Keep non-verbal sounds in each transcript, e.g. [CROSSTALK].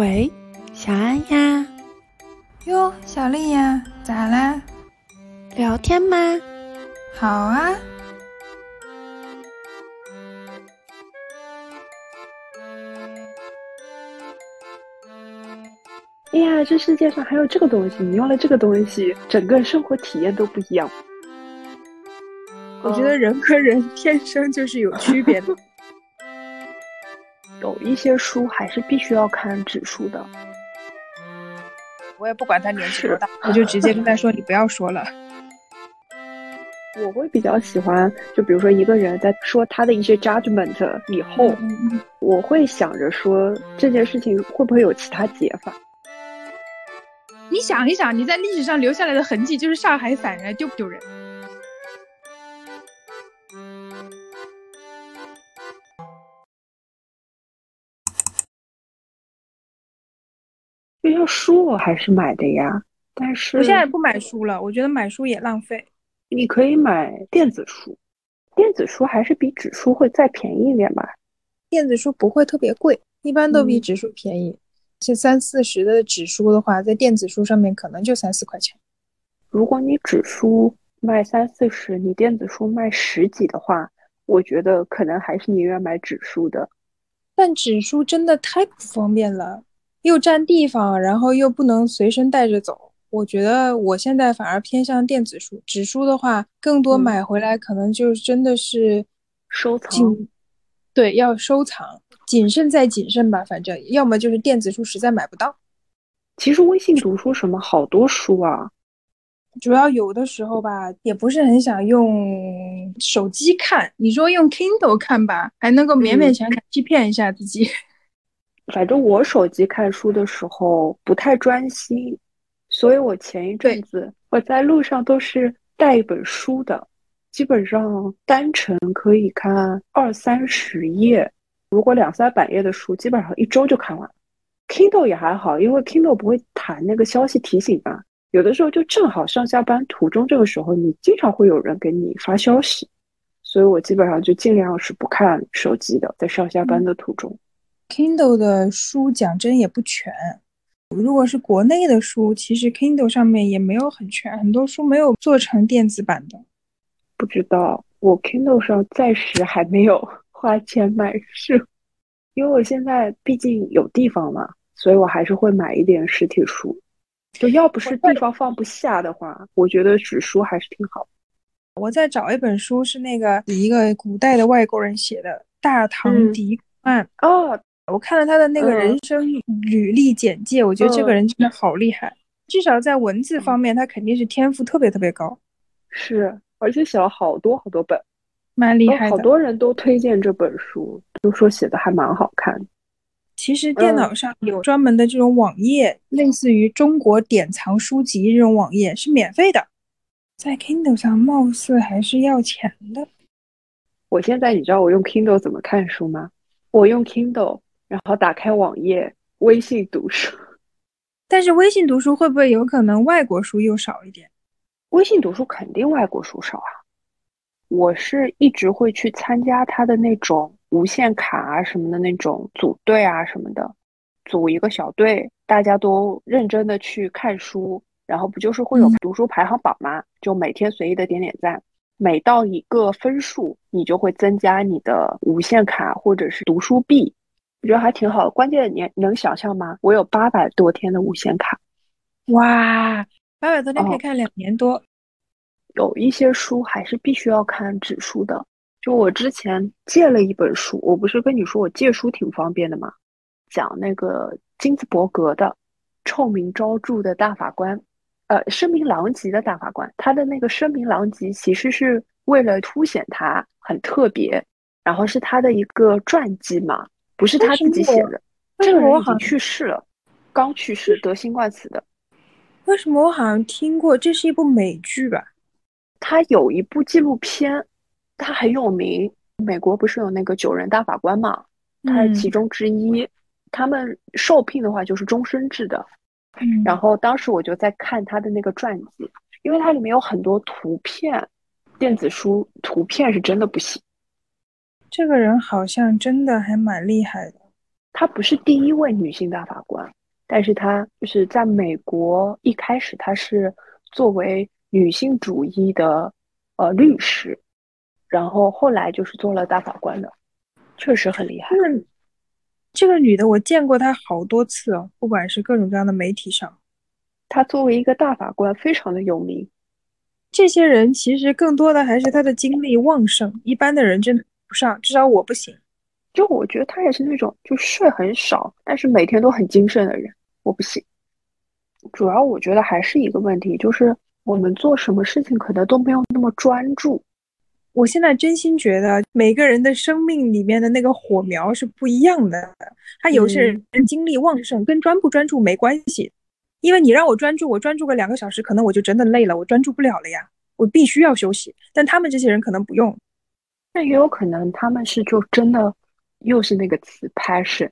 喂，小安呀。哟，小丽呀，咋啦？聊天吗？好啊。哎呀，这世界上还有这个东西！你用了这个东西，整个生活体验都不一样。我觉得人和人天生就是有区别的。[LAUGHS] 有一些书还是必须要看指数的。我也不管他年纪多大，我就直接跟他说：“你不要说了。[LAUGHS] ”我会比较喜欢，就比如说一个人在说他的一些 judgment 以后，我会想着说这件事情会不会有其他解法。你想一想，你在历史上留下来的痕迹就是上海散人，丢不丢人？这些书我还是买的呀，但是我现在不买书了，我觉得买书也浪费。你可以买电子书，电子书还是比纸书会再便宜一点吧。电子书不会特别贵，一般都比纸书便宜。这三四十的纸书的话，在电子书上面可能就三四块钱。如果你纸书卖三四十，你电子书卖十几的话，我觉得可能还是宁愿买纸书的。但纸书真的太不方便了，又占地方，然后又不能随身带着走。我觉得我现在反而偏向电子书，纸书的话，更多买回来可能就真的是收藏。对，要收藏，谨慎再谨慎吧。反正要么就是电子书实在买不到。其实微信读书什么好多书啊，主要有的时候吧，也不是很想用手机看。你说用 Kindle 看吧，还能够勉勉强强欺骗一下自己。反正我手机看书的时候不太专心。所以我前一阵子我在路上都是带一本书的，基本上单程可以看二三十页。如果两三百页的书，基本上一周就看完。Kindle 也还好，因为 Kindle 不会弹那个消息提醒嘛。有的时候就正好上下班途中这个时候，你经常会有人给你发消息，所以我基本上就尽量是不看手机的，在上下班的途中。Kindle 的书讲真也不全。如果是国内的书，其实 Kindle 上面也没有很全，很多书没有做成电子版的。不知道，我 Kindle 上暂时还没有 [LAUGHS] 花钱买书，因为我现在毕竟有地方嘛，所以我还是会买一点实体书。就要不是地方放不下的话，我觉得纸书还是挺好。我在找一本书，是那个一个古代的外国人写的《大唐狄曼》哦。我看了他的那个人生履历简介，我觉得这个人真的好厉害，至少在文字方面，他肯定是天赋特别特别高。是，而且写了好多好多本，蛮厉害的。好多人都推荐这本书，都说写的还蛮好看。其实电脑上有专门的这种网页，类似于中国典藏书籍这种网页是免费的，在 Kindle 上貌似还是要钱的。我现在你知道我用 Kindle 怎么看书吗？我用 Kindle。然后打开网页，微信读书。但是微信读书会不会有可能外国书又少一点？微信读书肯定外国书少啊。我是一直会去参加他的那种无限卡啊什么的那种组队啊什么的，组一个小队，大家都认真的去看书，然后不就是会有读书排行榜吗？就每天随意的点点赞，每到一个分数，你就会增加你的无限卡或者是读书币。我觉得还挺好的，关键你能想象吗？我有八百多天的无限卡，哇，八百多天可以看两年多。有一些书还是必须要看纸书的。就我之前借了一本书，我不是跟你说我借书挺方便的吗？讲那个金斯伯格的臭名昭著的大法官，呃，声名狼藉的大法官。他的那个声名狼藉其实是为了凸显他很特别，然后是他的一个传记嘛。不是他自己写的，这个人已经去世了，刚去世，得新冠死的。为什么我好像听过？这是一部美剧吧？他有一部纪录片，他很有名。美国不是有那个九人大法官嘛？他是其中之一。他们受聘的话就是终身制的。然后当时我就在看他的那个传记，因为它里面有很多图片，电子书图片是真的不行。这个人好像真的还蛮厉害的。她不是第一位女性大法官，但是她就是在美国一开始她是作为女性主义的呃律师，然后后来就是做了大法官的，确实很厉害。嗯，这个女的我见过她好多次哦，不管是各种各样的媒体上，她作为一个大法官非常的有名。这些人其实更多的还是她的精力旺盛，一般的人真的不上，至少我不行。就我觉得他也是那种就睡很少，但是每天都很精神的人，我不行。主要我觉得还是一个问题，就是我们做什么事情可能都没有那么专注。我现在真心觉得每个人的生命里面的那个火苗是不一样的，他有些人精力旺盛，跟专不专注没关系。因为你让我专注，我专注个两个小时，可能我就真的累了，我专注不了了呀，我必须要休息。但他们这些人可能不用，那也有可能他们是就真的又是那个词 passion。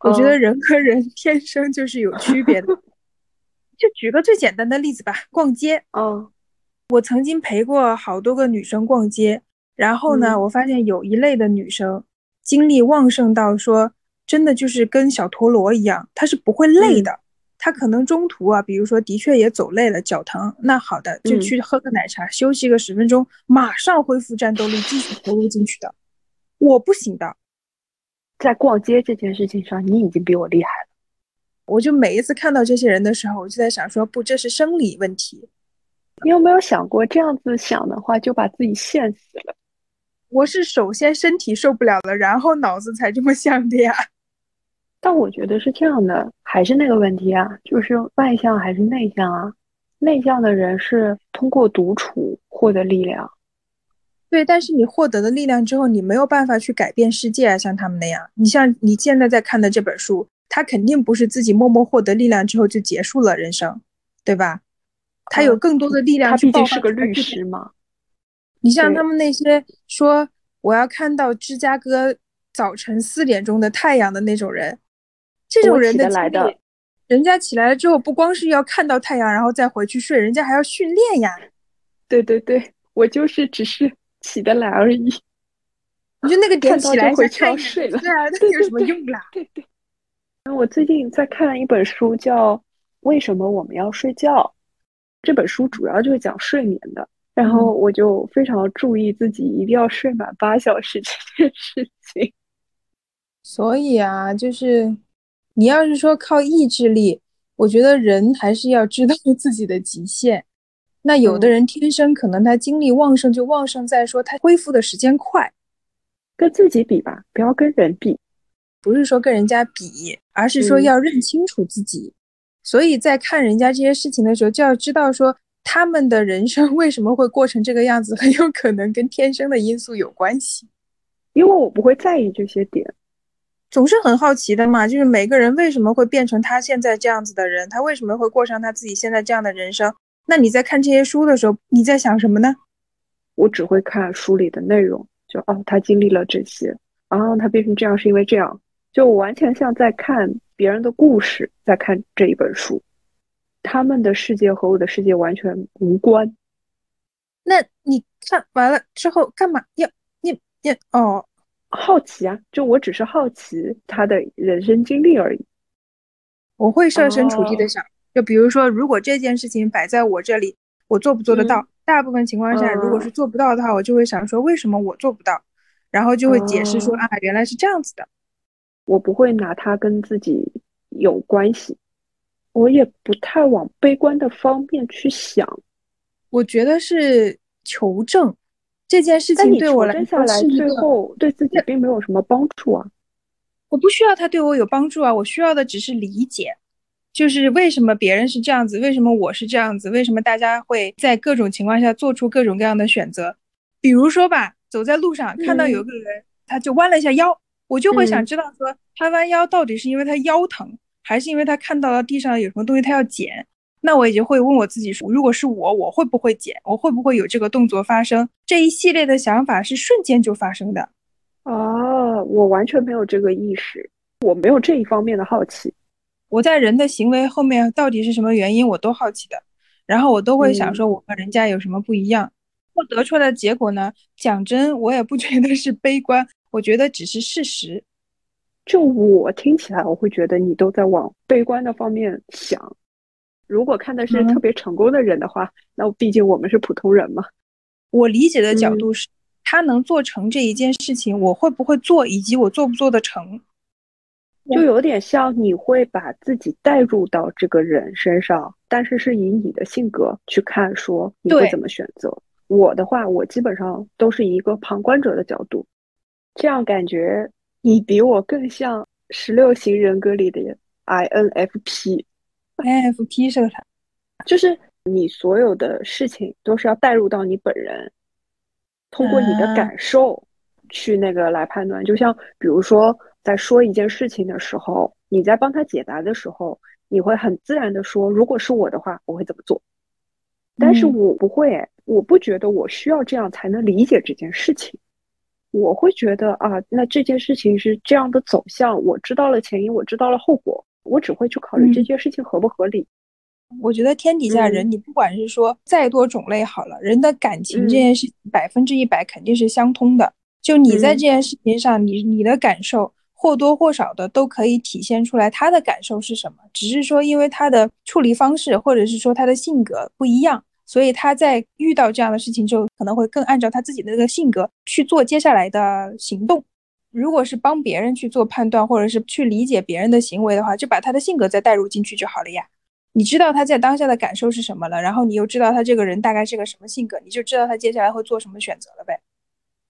我觉得人和人天生就是有区别的。[LAUGHS] 就举个最简单的例子吧，逛街。嗯，我曾经陪过好多个女生逛街，然后呢，我发现有一类的女生精力旺盛到说，真的就是跟小陀螺一样，她是不会累的。他可能中途啊，比如说的确也走累了，脚疼，那好的就去喝个奶茶，休息个十分钟，马上恢复战斗力，继续投入进去的。我不行的，在逛街这件事情上，你已经比我厉害了。我就每一次看到这些人的时候，我就在想说，不，这是生理问题。你有没有想过，这样子想的话，就把自己限死了？我是首先身体受不了了，然后脑子才这么想的呀。但我觉得是这样的，还是那个问题啊，就是外向还是内向啊？内向的人是通过独处获得力量，对。但是你获得的力量之后，你没有办法去改变世界啊，像他们那样。你像你现在在看的这本书，他肯定不是自己默默获得力量之后就结束了人生，对吧？他有更多的力量。他毕竟是个律师嘛。你像他们那些说我要看到芝加哥早晨四点钟的太阳的那种人。这种人的来的，人家起来了之后，不光是要看到太阳，然后再回去睡，人家还要训练呀。对对对，我就是只是起得来而已。你就那个点起来就要睡了，[LAUGHS] 对啊，那有什么用啦？对对。我最近在看一本书，叫《为什么我们要睡觉》。这本书主要就是讲睡眠的，然后我就非常注意自己一定要睡满八小时这件事情。[LAUGHS] 所以啊，就是。你要是说靠意志力，我觉得人还是要知道 [LAUGHS] 自己的极限。那有的人天生可能他精力旺盛，就旺盛在说他恢复的时间快。跟自己比吧，不要跟人比。不是说跟人家比，而是说要认清楚自己。所以在看人家这些事情的时候，就要知道说他们的人生为什么会过成这个样子，很有可能跟天生的因素有关系。因为我不会在意这些点。总是很好奇的嘛，就是每个人为什么会变成他现在这样子的人，他为什么会过上他自己现在这样的人生？那你在看这些书的时候，你在想什么呢？我只会看书里的内容，就哦，他经历了这些，然后他变成这样是因为这样，就完全像在看别人的故事，在看这一本书，他们的世界和我的世界完全无关。那你看完了之后干嘛？要你你哦。好奇啊，就我只是好奇他的人生经历而已。我会设身处地的想，就比如说，如果这件事情摆在我这里，我做不做得到？大部分情况下，如果是做不到的话，我就会想说，为什么我做不到？然后就会解释说啊，原来是这样子的。我不会拿它跟自己有关系，我也不太往悲观的方面去想。我觉得是求证。这件事情对我来说是最后对自己并没有什么帮助啊！我不需要他对我有帮助啊！我需要的只是理解，就是为什么别人是这样子，为什么我是这样子，为什么大家会在各种情况下做出各种各样的选择？比如说吧，走在路上看到有个人，他就弯了一下腰，我就会想知道说，他弯腰到底是因为他腰疼，还是因为他看到了地上有什么东西他要捡？那我也就会问我自己说，如果是我，我会不会捡？我会不会有这个动作发生？这一系列的想法是瞬间就发生的。哦，我完全没有这个意识，我没有这一方面的好奇。我在人的行为后面到底是什么原因，我都好奇的。然后我都会想说，我和人家有什么不一样？我得出来的结果呢？讲真，我也不觉得是悲观，我觉得只是事实。就我听起来，我会觉得你都在往悲观的方面想。如果看的是特别成功的人的话，那毕竟我们是普通人嘛。我理解的角度是，他能做成这一件事情，我会不会做，以及我做不做得成。就有点像你会把自己带入到这个人身上，但是是以你的性格去看，说你会怎么选择。我的话，我基本上都是一个旁观者的角度，这样感觉你比我更像十六型人格里的 INFP。INFP 是个啥？就是你所有的事情都是要带入到你本人，通过你的感受去那个来判断。就像比如说。在说一件事情的时候，你在帮他解答的时候，你会很自然的说：“如果是我的话，我会怎么做？”但是我不会，我不觉得我需要这样才能理解这件事情。我会觉得啊，那这件事情是这样的走向，我知道了前因，我知道了后果，我只会去考虑这件事情合不合理。我觉得天底下人，你不管是说再多种类好了，人的感情这件事百分之一百肯定是相通的。就你在这件事情上，你你的感受。或多或少的都可以体现出来他的感受是什么，只是说因为他的处理方式或者是说他的性格不一样，所以他在遇到这样的事情之后，可能会更按照他自己的那个性格去做接下来的行动。如果是帮别人去做判断，或者是去理解别人的行为的话，就把他的性格再带入进去就好了呀。你知道他在当下的感受是什么了，然后你又知道他这个人大概是个什么性格，你就知道他接下来会做什么选择了呗。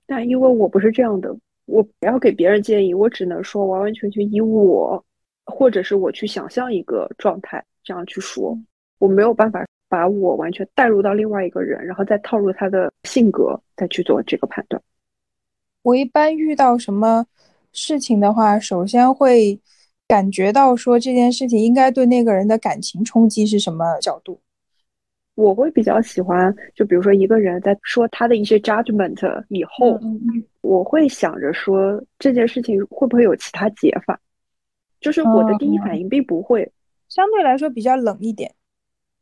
但因为我不是这样的。我不要给别人建议，我只能说完完全全以我，或者是我去想象一个状态这样去说，我没有办法把我完全带入到另外一个人，然后再套入他的性格再去做这个判断。我一般遇到什么事情的话，首先会感觉到说这件事情应该对那个人的感情冲击是什么角度。我会比较喜欢，就比如说一个人在说他的一些 judgment 以后，我会想着说这件事情会不会有其他解法，就是我的第一反应并不会，相对来说比较冷一点。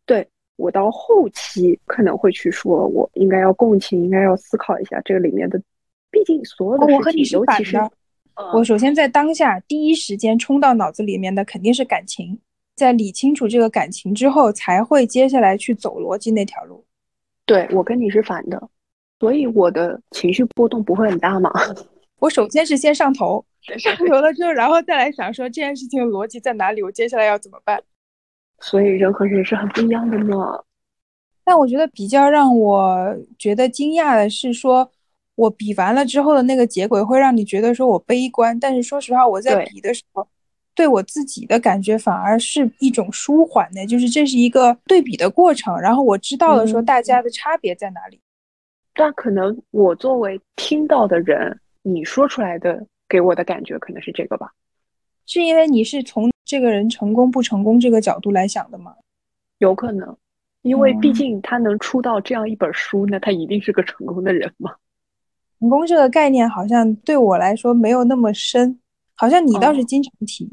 对我到后期可能会去说，我应该要共情，应该要思考一下这个里面的，毕竟所有的事情，尤其是我首先在当下第一时间冲到脑子里面的肯定是感情。在理清楚这个感情之后，才会接下来去走逻辑那条路。对我跟你是反的，所以我的情绪波动不会很大嘛。[LAUGHS] 我首先是先上头，上头了之后，然后再来想说这件事情的逻辑在哪里，我接下来要怎么办。所以人和人是很不一样的呢。但我觉得比较让我觉得惊讶的是，说我比完了之后的那个结果会让你觉得说我悲观，但是说实话，我在比的时候。对我自己的感觉反而是一种舒缓的，就是这是一个对比的过程，然后我知道了说大家的差别在哪里。但可能我作为听到的人，你说出来的给我的感觉可能是这个吧？是因为你是从这个人成功不成功这个角度来想的吗？有可能，因为毕竟他能出到这样一本书，那他一定是个成功的人嘛。成功这个概念好像对我来说没有那么深，好像你倒是经常提。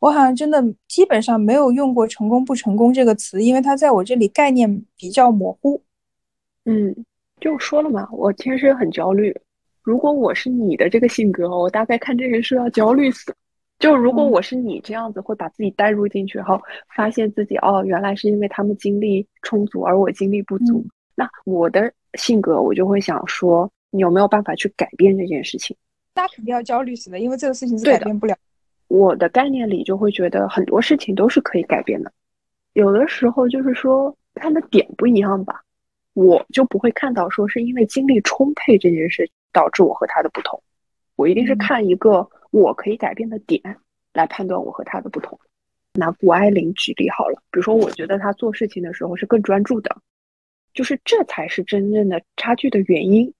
我好像真的基本上没有用过“成功不成功”这个词，因为它在我这里概念比较模糊。嗯，就说了嘛，我天生很焦虑。如果我是你的这个性格，我大概看这件事要焦虑死。就如果我是你这样子，会把自己带入进去，然后发现自己哦，原来是因为他们精力充足，而我精力不足。那我的性格，我就会想说，你有没有办法去改变这件事情？那肯定要焦虑死的，因为这个事情是改变不了。我的概念里就会觉得很多事情都是可以改变的，有的时候就是说看的点不一样吧，我就不会看到说是因为精力充沛这件事导致我和他的不同，我一定是看一个我可以改变的点来判断我和他的不同。拿谷爱凌举例好了，比如说我觉得他做事情的时候是更专注的，就是这才是真正的差距的原因。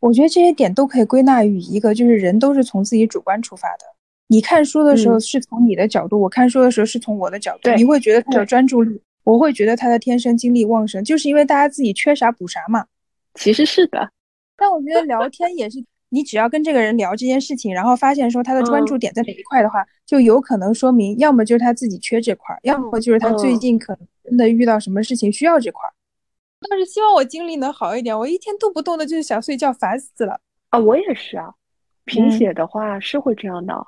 我觉得这些点都可以归纳于一个，就是人都是从自己主观出发的。你看书的时候是从你的角度，我看书的时候是从我的角度。你会觉得他的专注力，我会觉得他的天生精力旺盛，就是因为大家自己缺啥补啥嘛。其实是的，但我觉得聊天也是，你只要跟这个人聊这件事情，然后发现说他的专注点在哪一块的话，就有可能说明，要么就是他自己缺这块，要么就是他最近可能真的遇到什么事情需要这块。但是希望我精力能好一点，我一天动不动的就是想睡觉，烦死了。啊，我也是啊，贫血的话是会这样的。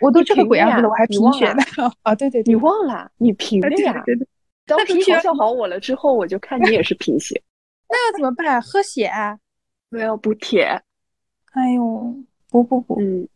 我都这个鬼样子了，我还贫血呢。[LAUGHS] 啊，对对对，你忘了？你贫的呀！对对对。当时贫血嘲笑好我了之后，我就看你也是贫血，[LAUGHS] 那要怎么办？喝血啊？没有补铁。哎呦，补补补！嗯。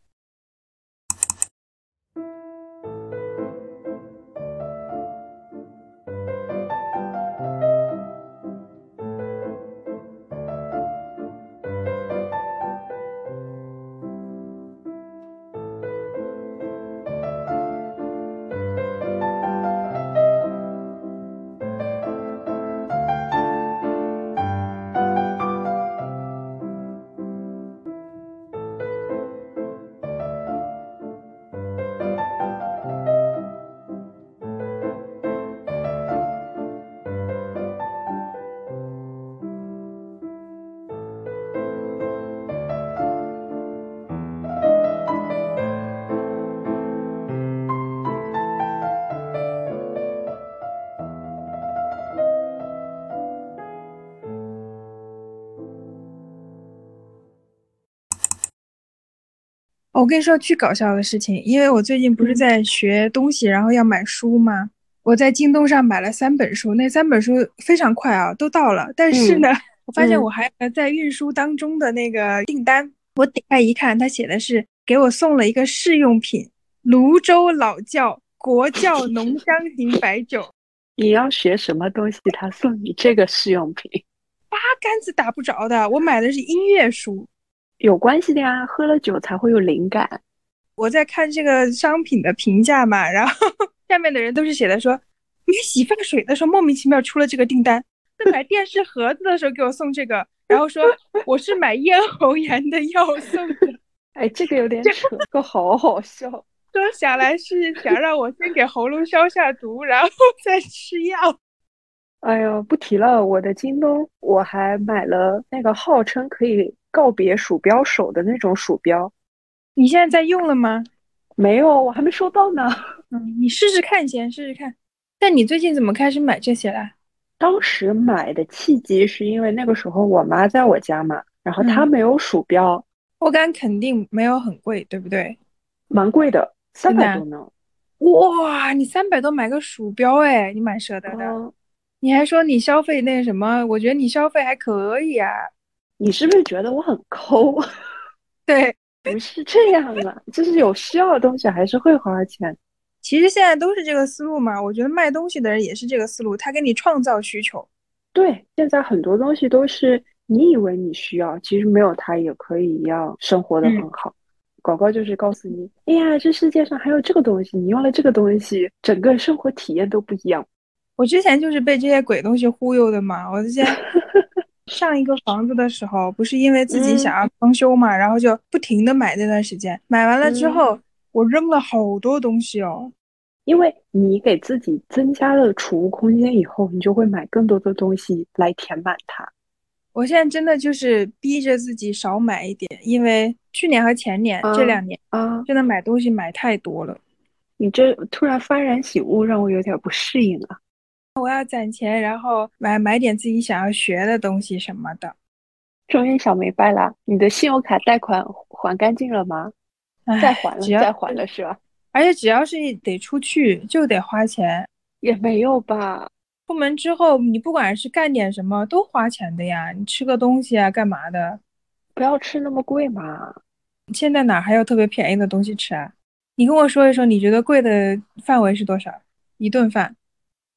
我跟你说巨搞笑的事情，因为我最近不是在学东西，然后要买书吗？我在京东上买了三本书，那三本书非常快啊，都到了。但是呢，我发现我还在运输当中的那个订单，我点开一看，他写的是给我送了一个试用品——泸州老窖国窖浓 [LAUGHS] 香型白酒。你要学什么东西？他送你这个试用品，八竿子打不着的。我买的是音乐书。有关系的呀，喝了酒才会有灵感。我在看这个商品的评价嘛，然后 [LAUGHS] 下面的人都是写的说，买洗发水的时候莫名其妙出了这个订单，在买电视盒子的时候给我送这个，然后说我是买咽喉炎的药送的。[LAUGHS] 哎，这个有点扯，这个好好笑。[LAUGHS] 说想来是想让我先给喉咙消下毒，然后再吃药。哎呦，不提了。我的京东我还买了那个号称可以。告别鼠标手的那种鼠标，你现在在用了吗？没有，我还没收到呢。嗯，你试试看，先试试看。但你最近怎么开始买这些了？当时买的契机是因为那个时候我妈在我家嘛，然后她没有鼠标。我敢肯定没有很贵，对不对？蛮贵的，三百多呢。哇，你三百多买个鼠标，哎，你蛮舍得的。你还说你消费那什么？我觉得你消费还可以啊。你是不是觉得我很抠？[LAUGHS] 对，不是这样的，就是有需要的东西还是会花钱。其实现在都是这个思路嘛。我觉得卖东西的人也是这个思路，他给你创造需求。对，现在很多东西都是你以为你需要，其实没有它也可以一样生活的很好。广告就是告诉你，哎呀，这世界上还有这个东西，你用了这个东西，整个生活体验都不一样。我之前就是被这些鬼东西忽悠的嘛，我之前。上一个房子的时候，不是因为自己想要装修嘛，然后就不停的买那段时间，买完了之后，我扔了好多东西哦。因为你给自己增加了储物空间以后，你就会买更多的东西来填满它。我现在真的就是逼着自己少买一点，因为去年和前年这两年啊，真的买东西买太多了。你这突然幡然醒悟，让我有点不适应了。我要攒钱，然后买买点自己想要学的东西什么的。终于想明白了，你的信用卡贷款还干净了吗？再还了，再还了是吧？而且只要是得出去，就得花钱。也没有吧？出门之后，你不管是干点什么，都花钱的呀。你吃个东西啊，干嘛的？不要吃那么贵嘛。现在哪还有特别便宜的东西吃啊？你跟我说一说，你觉得贵的范围是多少？一顿饭？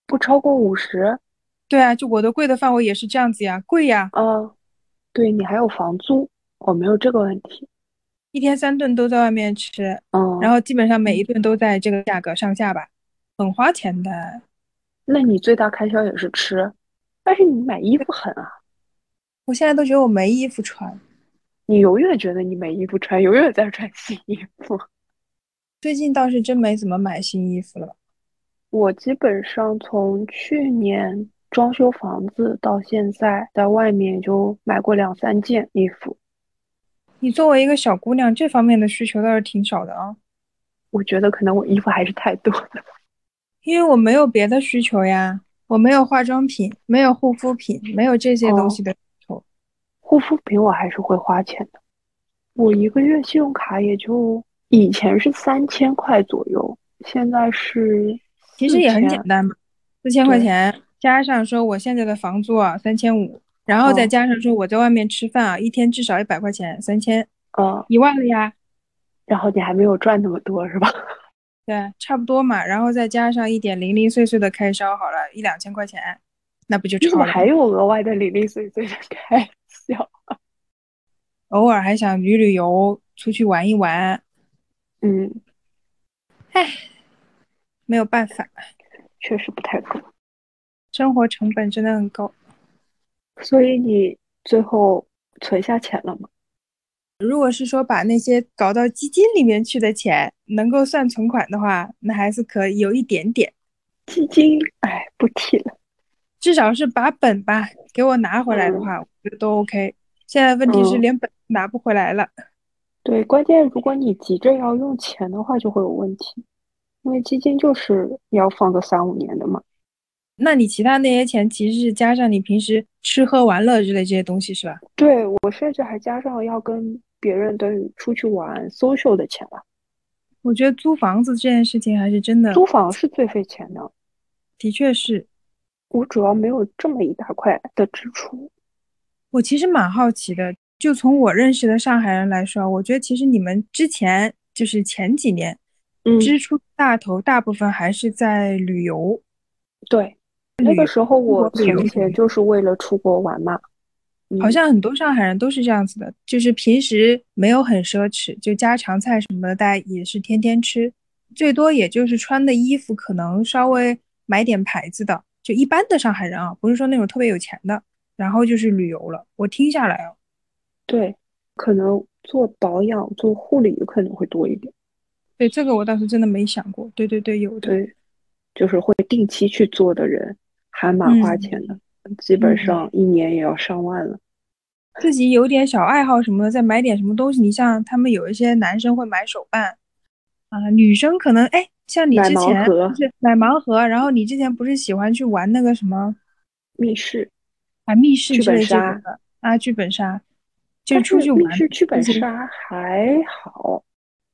不超过五十，对啊，就我的贵的范围也是这样子呀，贵呀。嗯，对你还有房租，我没有这个问题。一天三顿都在外面吃，嗯，然后基本上每一顿都在这个价格上下吧，很花钱的。那你最大开销也是吃，但是你买衣服狠啊！我现在都觉得我没衣服穿。你永远觉得你没衣服穿，永远在穿新衣服。最近倒是真没怎么买新衣服了。我基本上从去年装修房子到现在，在外面就买过两三件衣服。你作为一个小姑娘，这方面的需求倒是挺少的啊。我觉得可能我衣服还是太多了，[LAUGHS] 因为我没有别的需求呀，我没有化妆品，没有护肤品，没有这些东西的需求。护肤品我还是会花钱的，我一个月信用卡也就以前是三千块左右，现在是其实也很简4000单嘛，四千块钱加上说我现在的房租啊三千五，然后再哦加上说我在外面吃饭啊，一天至少一百块钱，三千哦，一万了呀。然后你还没有赚那么多是吧？对，差不多嘛，然后再加上一点零零碎碎的开销，好了，一两千块钱，那不就你怎么超了？还有额外的零零碎碎的开销？[LAUGHS] 偶尔还想旅旅游，出去玩一玩，嗯，没有办法，确实不太够。生活成本真的很高。所以你最后存下钱了吗？如果是说把那些搞到基金里面去的钱能够算存款的话，那还是可以有一点点，基金，哎，不提了。至少是把本吧给我拿回来的话，我觉得都 OK。现在问题是嗯连本都拿不回来了。对，关键如果你急着要用钱的话，就会有问题，因为基金就是要放个三五年的嘛。那你其他那些钱其实是加上你平时吃喝玩乐之类这些东西是吧？对，我甚至还加上要跟别人等于出去玩 social 的钱了。我觉得租房子这件事情还是真的，租房是最费钱的，的确是。我主要没有这么一大块的支出。我其实蛮好奇的，就从我认识的上海人来说，我觉得其实你们之前就是前几年嗯，支出大头大部分还是在旅游。对，那个时候我存钱就是为了出国玩嘛。嗯好像很多上海人都是这样子的，就是平时没有很奢侈，就家常菜什么的，大家也是天天吃，最多也就是穿的衣服可能稍微买点牌子的，就一般的上海人啊，不是说那种特别有钱的，然后就是旅游了。我听下来啊，对，可能做保养、做护理可能会多一点。对这个我倒是真的没想过。对对对，有的。对，就是会定期去做的人，还蛮花嗯钱的，基本上一年也要上万了。自己有点小爱好什么的，再买点什么东西。你像他们有一些男生会买手办，啊，女生可能哎，像你之前是买盲盒，然后你之前不是喜欢去玩那个什么密室，啊密室剧本杀啊剧本杀，就出去玩室剧本杀还好。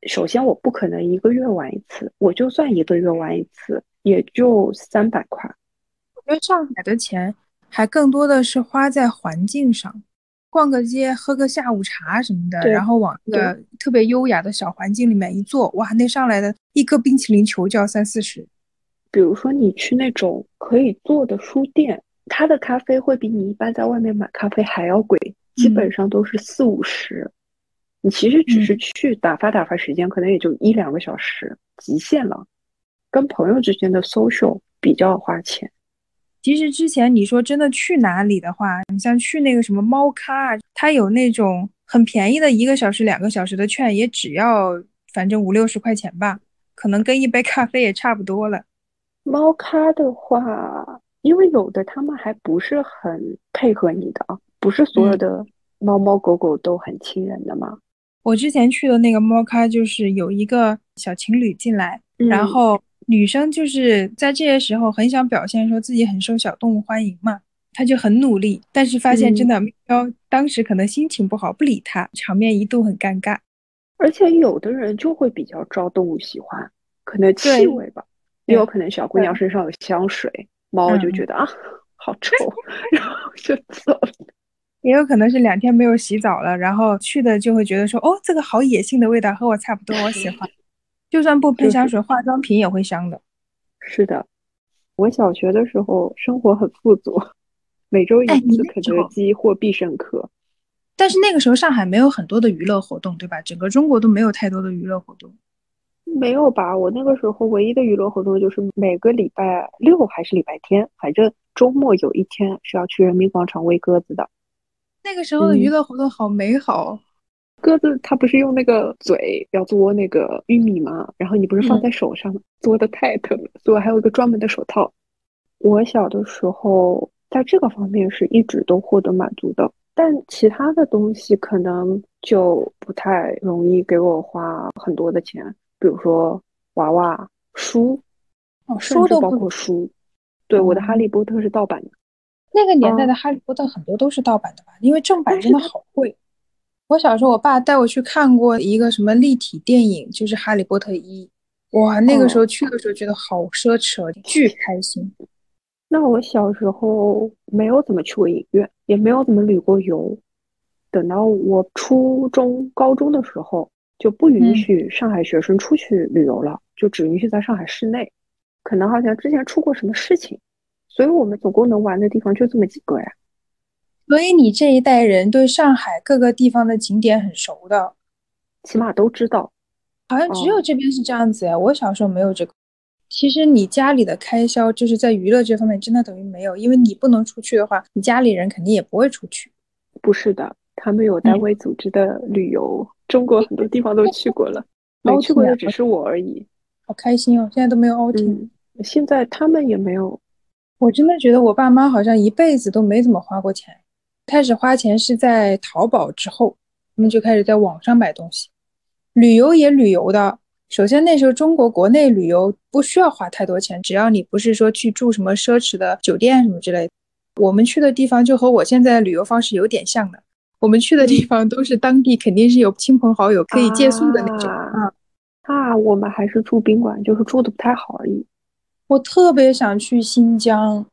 首先，我不可能一个月玩一次，我就算一个月玩一次，也就三百块。我觉得上海的钱还更多的是花在环境上，逛个街、喝个下午茶什么的，然后往那个特别优雅的小环境里面一坐，哇，那上来的一个冰淇淋球就要三四十。比如说，你去那种可以坐的书店，它的咖啡会比你一般在外面买咖啡还要贵，基本上都是四五十。你其实只是去打发打发时间，可能也就一两个小时，极限了。跟朋友之间的 social 比较花钱。其实之前你说真的去哪里的话，你像去那个什么猫咖啊，它有那种很便宜的一个小时、两个小时的券，也只要反正五六十块钱吧，可能跟一杯咖啡也差不多了。猫咖的话，因为有的他们还不是很配合你的啊，不是所有的猫猫狗狗都很亲人的嘛。我之前去的那个猫咖，就是有一个小情侣进来，嗯然后女生就是在这些时候很想表现说自己很受小动物欢迎嘛，她就很努力，但是发现真的喵当时可能心情不好，不理她，场面一度很尴尬。而且有的人就会比较招动物喜欢，可能气对味吧，也有可能小姑娘身上有香水，猫就嗯觉得啊好臭，[LAUGHS] 然后就走了。也有可能是两天没有洗澡了，然后去的就会觉得说，哦，这个好野性的味道，和我差不多，我喜欢。[LAUGHS] 就算不喷香水，化妆品也会香的。是的，我小学的时候生活很富足，每周一次肯德基或必胜客。但是那个时候上海没有很多的娱乐活动，对吧？整个中国都没有太多的娱乐活动。没有吧？我那个时候唯一的娱乐活动就是每个礼拜六还是礼拜天，反正周末有一天是要去人民广场喂鸽子的。那个时候的娱乐活动好美好哦。鸽子它不是用那个嘴要嘬那个玉米吗？然后你不是放在手上吗？嘬的太疼了，所以我还有一个专门的手套。我小的时候在这个方面是一直都获得满足的，但其他的东西可能就不太容易给我花很多的钱，比如说娃娃、书，哦，甚至包书都不括书。对，我的《哈利波特》是盗版的。那个年代的《哈利波特》很多都是盗版的吧？因为正版真的好贵。我小时候，我爸带我去看过一个什么立体电影，就是《哈利波特一》。哇，那个时候去的时候觉得好奢侈哦，巨开心。那我小时候没有怎么去过影院，也没有怎么旅过游。等到我初中、高中的时候，就不允许上海学生出去旅游了，就只允许在上海市内。可能好像之前出过什么事情，所以我们总共能玩的地方就这么几个呀。所以你这一代人对上海各个地方的景点很熟的，起码都知道。好像只有这边是这样子呀，我小时候没有这个。其实你家里的开销就是在娱乐这方面真的等于没有，因为你不能出去的话，你家里人肯定也不会出去。不是的，他们有单位组织的旅游，中国很多地方都去过了，[LAUGHS] 没去过的只是我而已。好开心哦，现在都没有奥汀，现在他们也没有。我真的觉得我爸妈好像一辈子都没怎么花过钱。开始花钱是在淘宝之后，他们就开始在网上买东西，旅游也旅游的。首先那时候中国国内旅游不需要花太多钱，只要你不是说去住什么奢侈的酒店什么之类的。我们去的地方就和我现在的旅游方式有点像的，我们去的地方都是当地肯定是有亲朋好友可以借宿的那种啊。啊，我们还是住宾馆，就是住的不太好而已。我特别想去新疆。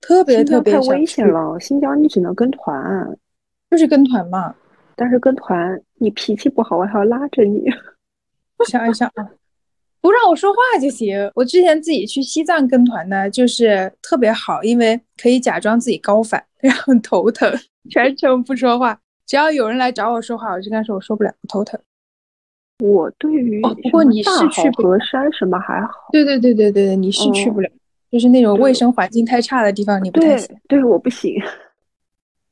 特别特别太危险了，新疆你只能跟团，就是跟团嘛。但是跟团你脾气不好，我还要拉着你。想一想啊，不让我说话就行。我之前自己去西藏跟团呢，就是特别好，因为可以假装自己高反，[LAUGHS] 然后头疼，全程不说话。只要有人来找我说话，我就跟他说我说不了，我头疼。我对于不过你是去河山什么还好。对对对对对，你是去不了。就是那种卫生环境太差的地方，你不太行。对，我不行。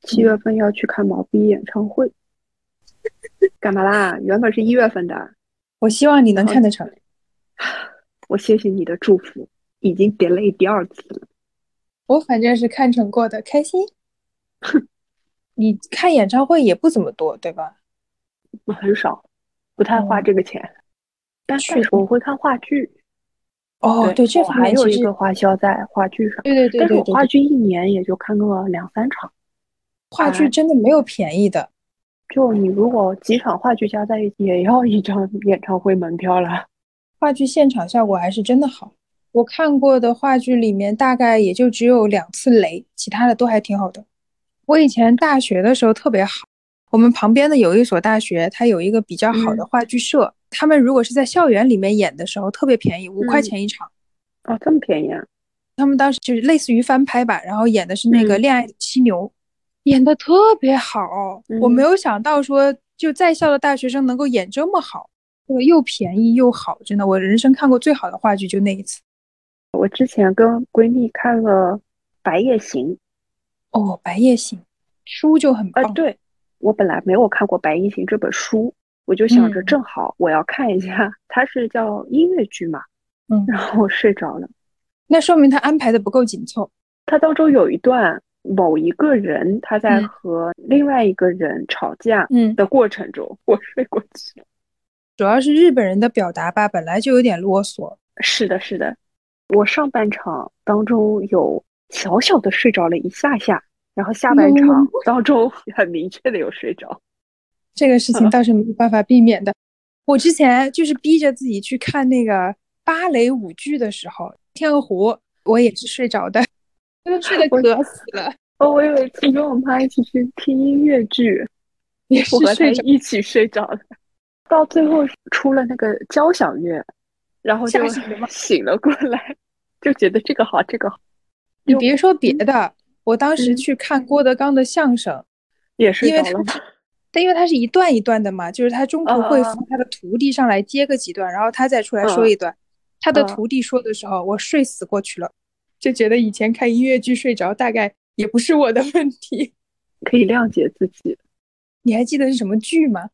七月份要去看毛不易演唱会，干嘛啦？原本是一月份的。我希望你能看得成。[SIGHS] 我谢谢你的祝福，已经 delay 第二次了。我反正是看成过的，开心。哼 [LAUGHS] 你看演唱会也不怎么多，对吧？我 [LAUGHS] 很少，不太花这个钱。但是我会看话剧。哦，对，这还有一个花销在话剧上。对对对，但是我话剧一年也就看个两三场。话剧真的没有便宜的，就你如果几场话剧加在一起，也要一张 [LAUGHS] 演唱会门票了。话剧现场效果还是真的好，我看过的话剧里面大概也就只有两次雷，其他的都还挺好的。我以前大学的时候特别好，我们旁边的有一所大学，它有一个比较好的话剧社。他们如果是在校园里面演的时候，特别便宜，五块钱一场。哦，这么便宜啊！他们当时就是类似于翻拍吧，然后演的是那个《恋爱的犀牛》，演的特别好。我没有想到说就在校的大学生能够演这么好，这个又便宜又好，真的，我人生看过最好的话剧就那一次。我之前跟闺蜜看了《白夜行》。哦，《白夜行》书就很棒。对，我本来没有看过《白夜行》这本书。我就想着正好我要看一下，[LAUGHS] 它是叫音乐剧嘛，嗯，[LAUGHS] 然后睡着了，那说明他安排的不够紧凑。他当中有一段，某一个人他在和另外一个人吵架，嗯的过程中，我睡过去了。主要是日本人的表达吧，本来就有点啰嗦。是的，是的，我上半场当中有小小的睡着了一下下，然后下半场当中很明确的有睡着。[LAUGHS] 这个事情倒是没有办法避免的。我之前就是逼着自己去看那个芭蕾舞剧的时候，《天鹅湖》，我也是睡着的，真的睡得可死了。哦，我有一次跟我妈一起去听音乐剧，[LAUGHS] 也是睡着，一起睡着了。到最后出了那个交响乐，然后就醒了过来，就觉得这个好，这个好。你别说别的，我当时去看郭德纲的相声，也睡着了。但因为他是一段一段的嘛，就是他中途会扶他的徒弟上来接个几段，然后他再出来说一段。他的徒弟说的时候，我睡死过去了，就觉得以前看音乐剧睡着大概也不是我的问题，[LAUGHS] 可以谅解自己。你还记得是什么剧吗？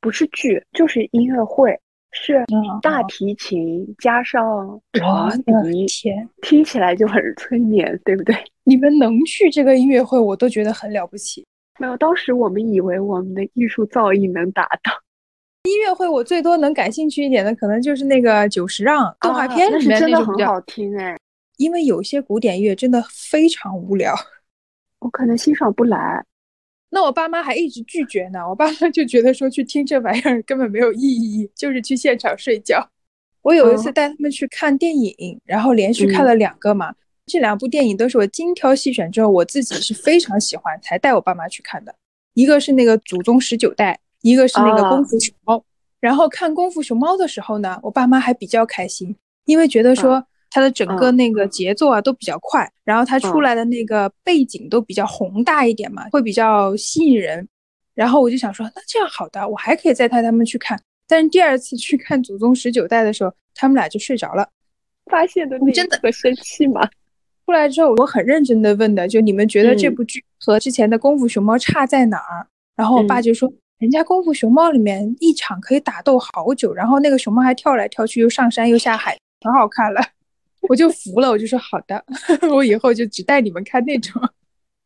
不是剧，就是音乐会，是大提琴加上长笛，天，听起来就很催眠，对不对？你们能去这个音乐会，我都觉得很了不起。没有，当时我们以为我们的艺术造诣能达到音乐会。我最多能感兴趣一点的，可能就是那个久石让动画片里面那种很好听哎。因为有些古典乐真的非常无聊，我可能欣赏不来。那我爸妈还一直拒绝呢，我爸妈就觉得说去听这玩意儿根本没有意义，就是去现场睡觉。我有一次带他们去看电影，然后连续看了两个嘛，这两部电影都是我精挑细选之后，我自己是非常喜欢才带我爸妈去看的。一个是那个《祖宗十九代》，一个是那个《功夫熊猫》。然后看《功夫熊猫》的时候呢，我爸妈还比较开心，因为觉得说它的整个那个节奏啊都比较快，然后它出来的那个背景都比较宏大一点嘛，会比较吸引人。然后我就想说，那这样好的，我还可以再带他们去看。但是第二次去看《祖宗十九代》的时候，他们俩就睡着了。发现的真的很生气吗？出来之后，我很认真的问的，就你们觉得这部剧和之前的《功夫熊猫》差在哪儿？然后我爸就说。人家功夫熊猫里面一场可以打斗好久，然后那个熊猫还跳来跳去，又上山又下海，可好看了，[LAUGHS] 我就服了，我就说好的，[LAUGHS] 我以后就只带你们看那种，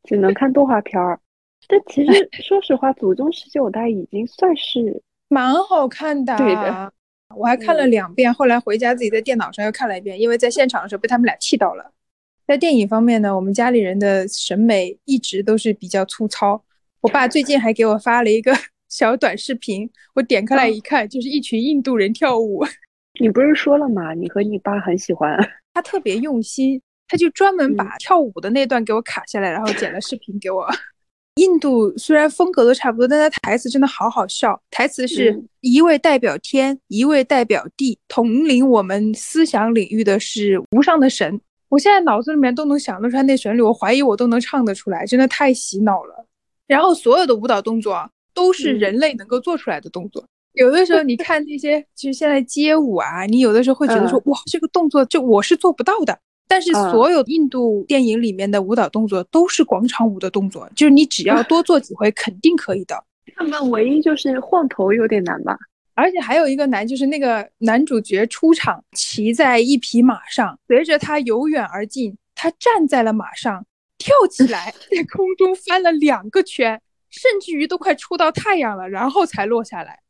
只能看动画片儿。但其实 [LAUGHS] 说实话，《祖宗十九代》已经算是蛮好看的。对的，我还看了两遍，后来回家自己在电脑上又看了一遍，因为在现场的时候被他们俩气到了。在电影方面呢，我们家里人的审美一直都是比较粗糙。我爸最近还给我发了一个。[LAUGHS] 小短视频，我点开来一看，就是一群印度人跳舞。[LAUGHS] 你不是说了吗？你和你爸很喜欢，[LAUGHS] 他特别用心，他就专门把跳舞的那段给我卡下来，然后剪了视频给我。印度虽然风格都差不多，但他台词真的好好笑。台词是一位代表天，一位代表地，统领我们思想领域的是无上的神。我现在脑子里面都能想得出来那旋律，我怀疑我都能唱得出来，真的太洗脑了。然后所有的舞蹈动作。都是人类能够做出来的动作。有的时候你看那些，就是现在街舞啊，你有的时候会觉得说，哇，这个动作就我是做不到的。但是所有印度电影里面的舞蹈动作都是广场舞的动作，就是你只要多做几回，肯定可以的。他们唯一就是晃头有点难吧？而且还有一个难，就是那个男主角出场，骑在一匹马上，随着他由远而近，他站在了马上，跳起来，[LAUGHS] 在空中翻了两个圈。甚至于都快出到太阳了，然后才落下来。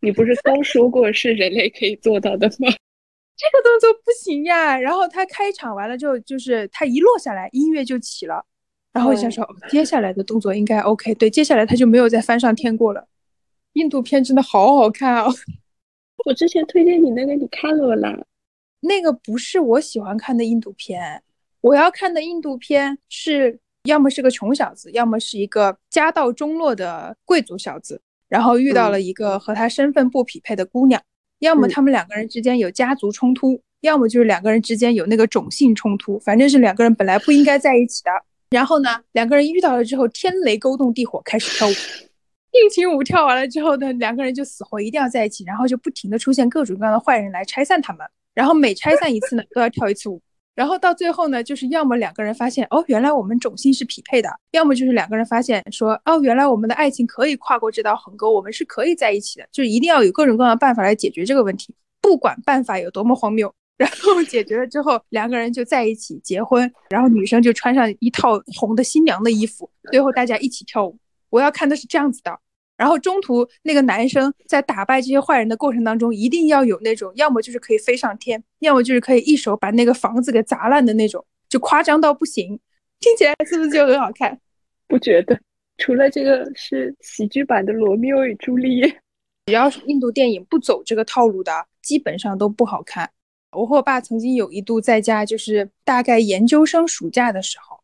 你不是都说过是人类可以做到的吗？[LAUGHS] 这个动作不行呀。然后他开场完了之后，就是他一落下来，音乐就起了。然后我想说，接下来的动作应该 OK。对，接下来他就没有再翻上天过了。印度片真的好好看哦。[LAUGHS] 我之前推荐你那个，你看了啦？那个不是我喜欢看的印度片，我要看的印度片是。要么是个穷小子，要么是一个家道中落的贵族小子，然后遇到了一个和他身份不匹配的姑娘，要么他们两个人之间有家族冲突，要么就是两个人之间有那个种姓冲突，反正是两个人本来不应该在一起的。然后呢，两个人遇到了之后，天雷勾动地火，开始跳舞，定情舞跳完了之后呢，两个人就死活一定要在一起，然后就不停的出现各种各样的坏人来拆散他们，然后每拆散一次呢，都要跳一次舞。然后到最后呢，就是要么两个人发现哦，原来我们种姓是匹配的；要么就是两个人发现说哦，原来我们的爱情可以跨过这道横沟，我们是可以在一起的。就一定要有各种各样的办法来解决这个问题，不管办法有多么荒谬。然后解决了之后，两个人就在一起结婚，然后女生就穿上一套红的新娘的衣服，最后大家一起跳舞。我要看的是这样子的。然后中途那个男生在打败这些坏人的过程当中，一定要有那种，要么就是可以飞上天，要么就是可以一手把那个房子给砸烂的那种，就夸张到不行。听起来是不是就很好看？不觉得？除了这个是喜剧版的《罗密欧与朱丽叶》，只要是印度电影不走这个套路的，基本上都不好看。我和我爸曾经有一度在家，就是大概研究生暑假的时候。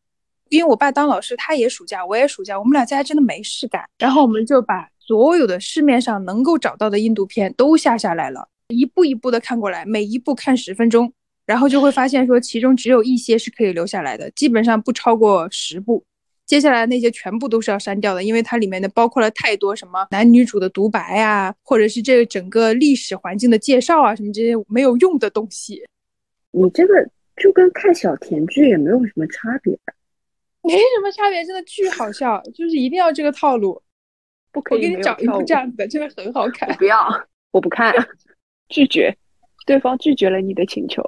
因为我爸当老师，他也暑假，我也暑假，我们俩在家真的没事干，然后我们就把所有的市面上能够找到的印度片都下下来了，一步一步的看过来，每一部看十分钟，然后就会发现说其中只有一些是可以留下来的，基本上不超过十部，接下来那些全部都是要删掉的，因为它里面的包括了太多什么男女主的独白啊，或者是这整个历史环境的介绍啊，什么这些没有用的东西。你这个就跟看小甜剧也没有什么差别。没什么差别，真的巨好笑，就是一定要这个套路，不可以。我给你找一部这样子的，真的很好看。不要，我不看，[LAUGHS] 拒绝，对方拒绝了你的请求。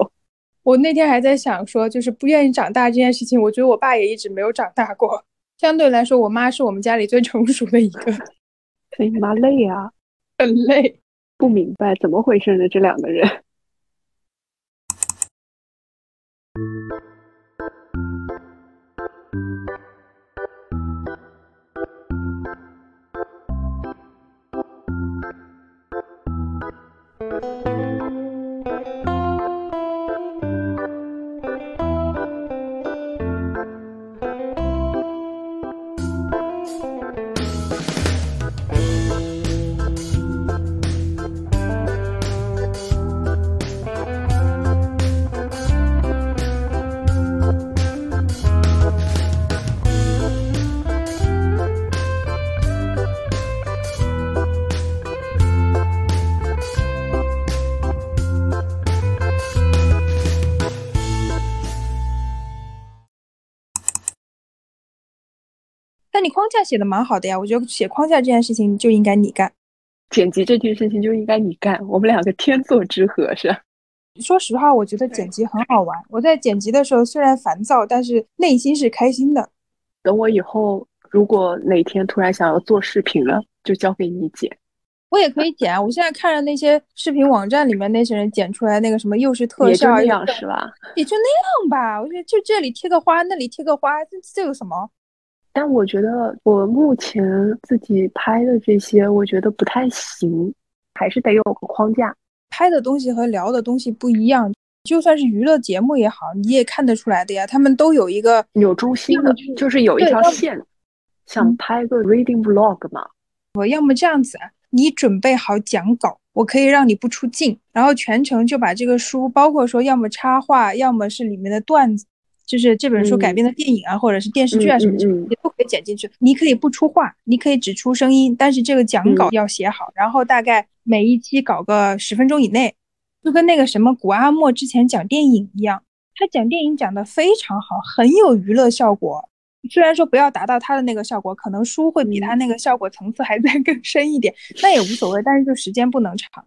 我那天还在想说，就是不愿意长大这件事情，我觉得我爸也一直没有长大过。相对来说，我妈是我们家里最成熟的一个。所以你妈累啊，很累，不明白怎么回事呢？这两个人。架写的蛮好的呀，我觉得写框架这件事情就应该你干，剪辑这件事情就应该你干，我们两个天作之合是。说实话，我觉得剪辑很好玩。我在剪辑的时候虽然烦躁，但是内心是开心的。等我以后如果哪天突然想要做视频了，就交给你剪。我也可以剪啊！我现在看着那些视频网站里面那些人剪出来那个什么，又是特效，那样是吧？也就那样吧。我觉得就这里贴个花，那里贴个花，这这有什么？但我觉得我目前自己拍的这些，我觉得不太行，还是得有个框架。拍的东西和聊的东西不一样，就算是娱乐节目也好，你也看得出来的呀。他们都有一个有中心的，就是有一条线，想拍个 reading vlog 嘛。我要么这样子。你准备好讲稿，我可以让你不出镜，然后全程就把这个书，包括说要么插画，要么是里面的段子，就是这本书改编的电影啊，或者是电视剧啊什么的，你都可以剪进去。你可以不出话，你可以只出声音，但是这个讲稿要写好，然后大概每一期搞个十分钟以内，就跟那个什么古阿莫之前讲电影一样，他讲电影讲得非常好，很有娱乐效果。虽然说不要达到他的那个效果，可能书会比他那个效果层次还在更深一点，那也无所谓。但是就时间不能长。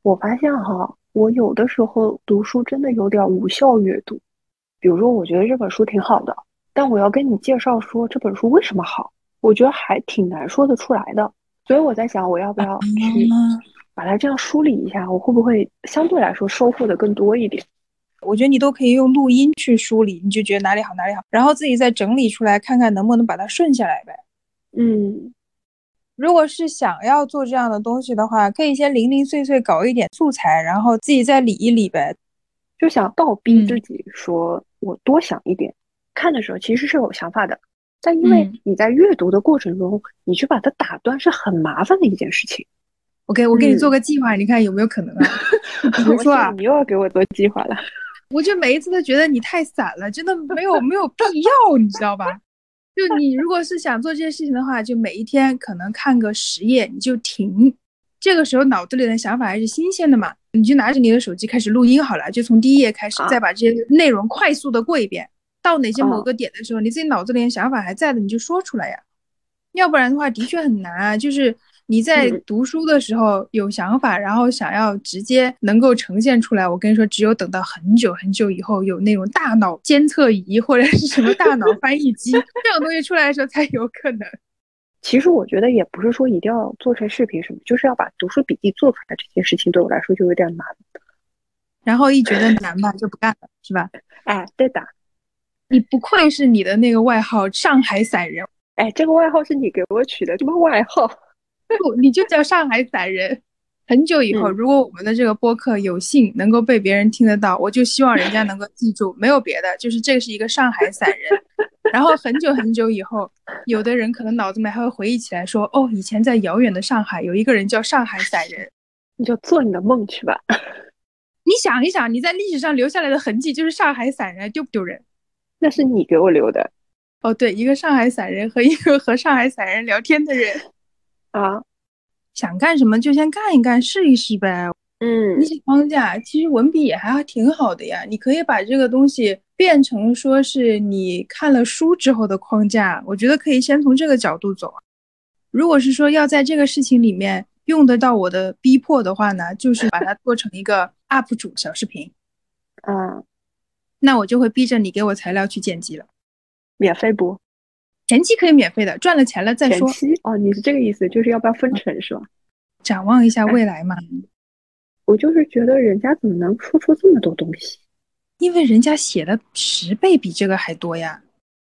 我发现哈，我有的时候读书真的有点无效阅读。比如说，我觉得这本书挺好的，但我要跟你介绍说这本书为什么好，我觉得还挺难说得出来的。所以我在想，我要不要去把它这样梳理一下，我会不会相对来说收获的更多一点？我觉得你都可以用录音去梳理，你就觉得哪里好哪里好，然后自己再整理出来，看看能不能把它顺下来呗。嗯，如果是想要做这样的东西的话，可以先零零碎碎搞一点素材，然后自己再理一理呗。就想倒逼自己说，我多想一点。看的时候其实是有想法的，但因为你在阅读的过程中，你去把它打断是很麻烦的一件事情。OK，我给你做个计划，你看有没有可能啊？[LAUGHS] 比如说啊，你又要给我做计划了。[LAUGHS] 我就每一次都觉得你太散了，真的没有没有必要，你知道吧？就你如果是想做这件事情的话，就每一天可能看个十页，你就停。这个时候脑子里的想法还是新鲜的嘛，你就拿着你的手机开始录音好了，就从第一页开始，再把这些内容快速的过一遍。到哪些某个点的时候，你自己脑子里面想法还在的，你就说出来呀。要不然的话，的确很难啊，就是。你在读书的时候有想法，然后想要直接能够呈现出来。我跟你说，只有等到很久很久以后，有那种大脑监测仪或者是什么大脑翻译机 [LAUGHS] 这种东西出来的时候，才有可能。其实我觉得也不是说一定要做成视频什么，就是要把读书笔记做出来这件事情，对我来说就有点难。然后一觉得难吧，就不干了，是吧？哎，对的。你不愧是你的那个外号“上海散人”。哎，这个外号是你给我取的，什么外号？不，你就叫上海散人。很久以后，如果我们的这个播客有幸能够被别人听得到，我就希望人家能够记住，没有别的，就是这是一个上海散人。然后很久很久以后，有的人可能脑子里面还会回忆起来，说哦，以前在遥远的上海有一个人叫上海散人。[LAUGHS] 你就做你的梦去吧。[LAUGHS] 你想一想，你在历史上留下来的痕迹就是上海散人，丢不丢人？那是你给我留的。哦，对，一个上海散人和一个和上海散人聊天的人。[LAUGHS] 啊，想干什么就先干一干，试一试呗。嗯，你写框架，其实文笔也还挺好的呀。你可以把这个东西变成说是你看了书之后的框架，我觉得可以先从这个角度走。如果是说要在这个事情里面用得到我的逼迫的话呢，就是把它做成一个 [LAUGHS] UP 主小视频。嗯，那我就会逼着你给我材料去剪辑了，免费不？前期可以免费的，赚了钱了再说。前期哦，你是这个意思，就是要不要分成是吧？展望一下未来嘛。我就是觉得人家怎么能说出这么多东西？因为人家写的十倍比这个还多呀。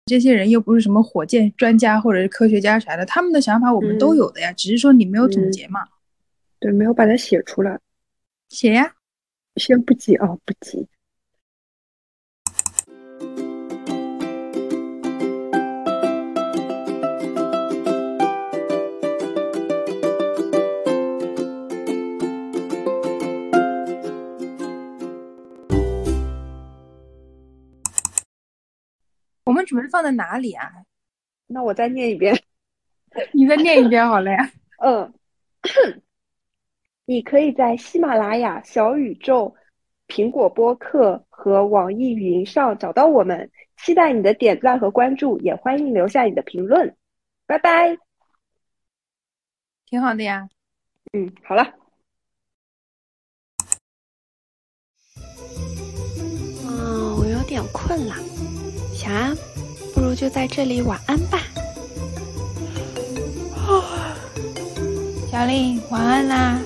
这些人又不是什么火箭专家或者是科学家啥的，他们的想法我们都有的呀，只是说你没有总结嘛。对，没有把它写出来。写呀。先不急啊，不急。准备放在哪里啊？那我再念一遍，[LAUGHS] 你再念一遍好了呀。[LAUGHS] 嗯，你可以在喜马拉雅、小宇宙、苹果播客和网易云上找到我们。期待你的点赞和关注，也欢迎留下你的评论。拜拜。挺好的呀。嗯，好了。哦，我有点困了，小安，不如就在这里晚安吧。小丽，晚安啦。